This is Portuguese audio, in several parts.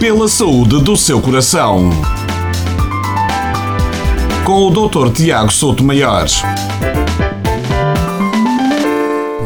Pela saúde do seu coração. Com o Dr. Tiago Souto Maior.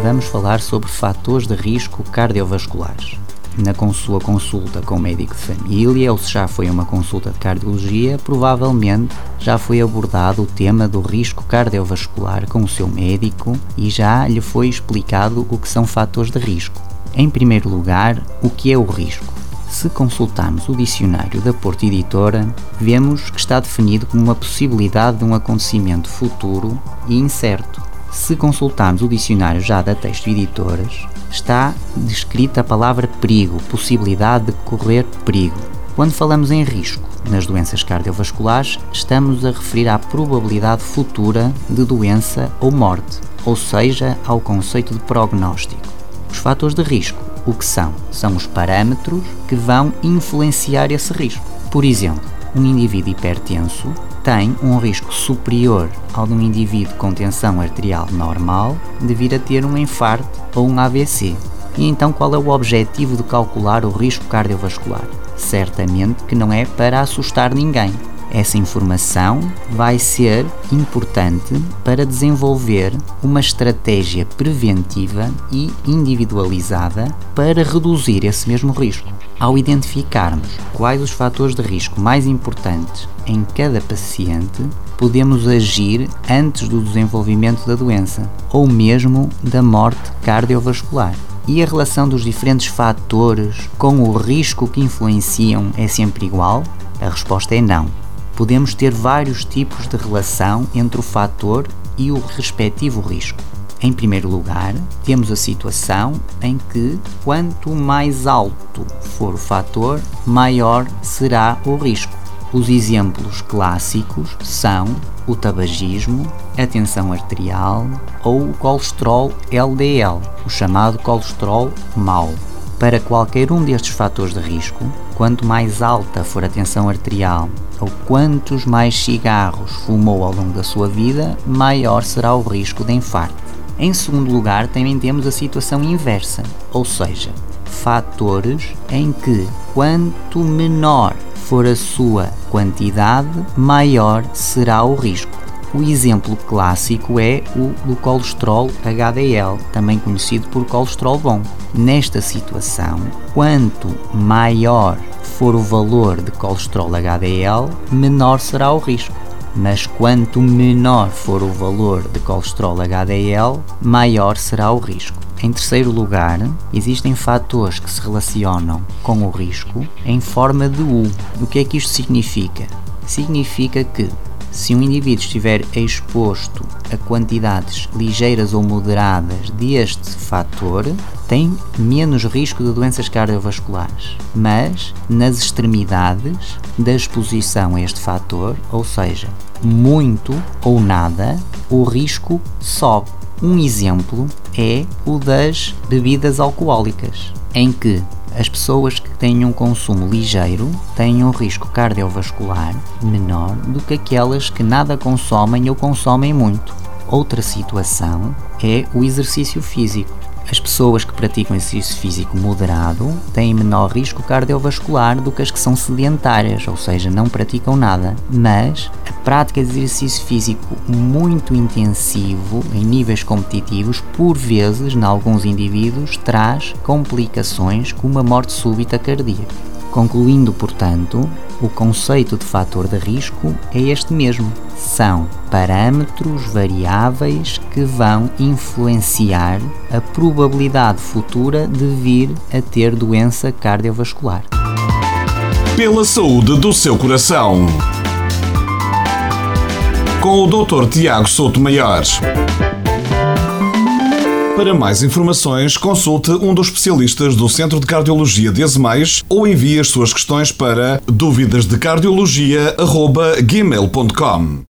Vamos falar sobre fatores de risco cardiovasculares. Na sua consulta com o médico de família ou se já foi uma consulta de cardiologia, provavelmente já foi abordado o tema do risco cardiovascular com o seu médico e já lhe foi explicado o que são fatores de risco. Em primeiro lugar, o que é o risco? Se consultarmos o dicionário da Porto Editora, vemos que está definido como uma possibilidade de um acontecimento futuro e incerto. Se consultarmos o dicionário já da Texto Editoras, está descrita a palavra perigo, possibilidade de correr perigo. Quando falamos em risco nas doenças cardiovasculares, estamos a referir à probabilidade futura de doença ou morte, ou seja, ao conceito de prognóstico. Os fatores de risco o que são? São os parâmetros que vão influenciar esse risco. Por exemplo, um indivíduo hipertenso tem um risco superior ao de um indivíduo com tensão arterial normal de vir a ter um infarto ou um AVC. E então qual é o objetivo de calcular o risco cardiovascular? Certamente que não é para assustar ninguém, essa informação vai ser importante para desenvolver uma estratégia preventiva e individualizada para reduzir esse mesmo risco. Ao identificarmos quais os fatores de risco mais importantes em cada paciente, podemos agir antes do desenvolvimento da doença ou mesmo da morte cardiovascular. E a relação dos diferentes fatores com o risco que influenciam é sempre igual? A resposta é não podemos ter vários tipos de relação entre o fator e o respectivo risco. Em primeiro lugar, temos a situação em que quanto mais alto for o fator, maior será o risco. Os exemplos clássicos são o tabagismo, a tensão arterial ou o colesterol LDL, o chamado colesterol mau. Para qualquer um destes fatores de risco, quanto mais alta for a tensão arterial ou quantos mais cigarros fumou ao longo da sua vida, maior será o risco de infarto. Em segundo lugar, também temos a situação inversa, ou seja, fatores em que quanto menor for a sua quantidade, maior será o risco. O exemplo clássico é o do colesterol HDL, também conhecido por colesterol bom. Nesta situação, quanto maior for o valor de colesterol HDL, menor será o risco. Mas quanto menor for o valor de colesterol HDL, maior será o risco. Em terceiro lugar, existem fatores que se relacionam com o risco em forma de U. O que é que isto significa? Significa que se um indivíduo estiver exposto a quantidades ligeiras ou moderadas deste fator, tem menos risco de doenças cardiovasculares, mas nas extremidades da exposição a este fator, ou seja, muito ou nada, o risco sobe. Um exemplo é o das bebidas alcoólicas, em que as pessoas que têm um consumo ligeiro têm um risco cardiovascular menor do que aquelas que nada consomem ou consomem muito. Outra situação é o exercício físico. As pessoas que praticam exercício físico moderado têm menor risco cardiovascular do que as que são sedentárias, ou seja, não praticam nada. Mas a prática de exercício físico muito intensivo, em níveis competitivos, por vezes, em alguns indivíduos, traz complicações como a morte súbita cardíaca. Concluindo, portanto, o conceito de fator de risco é este mesmo. São parâmetros variáveis que vão influenciar a probabilidade futura de vir a ter doença cardiovascular. Pela saúde do seu coração. Com o Dr. Tiago Souto Maior. Para mais informações, consulte um dos especialistas do Centro de Cardiologia de Azemais ou envie as suas questões para dúvidasdecardiologia.gmail.com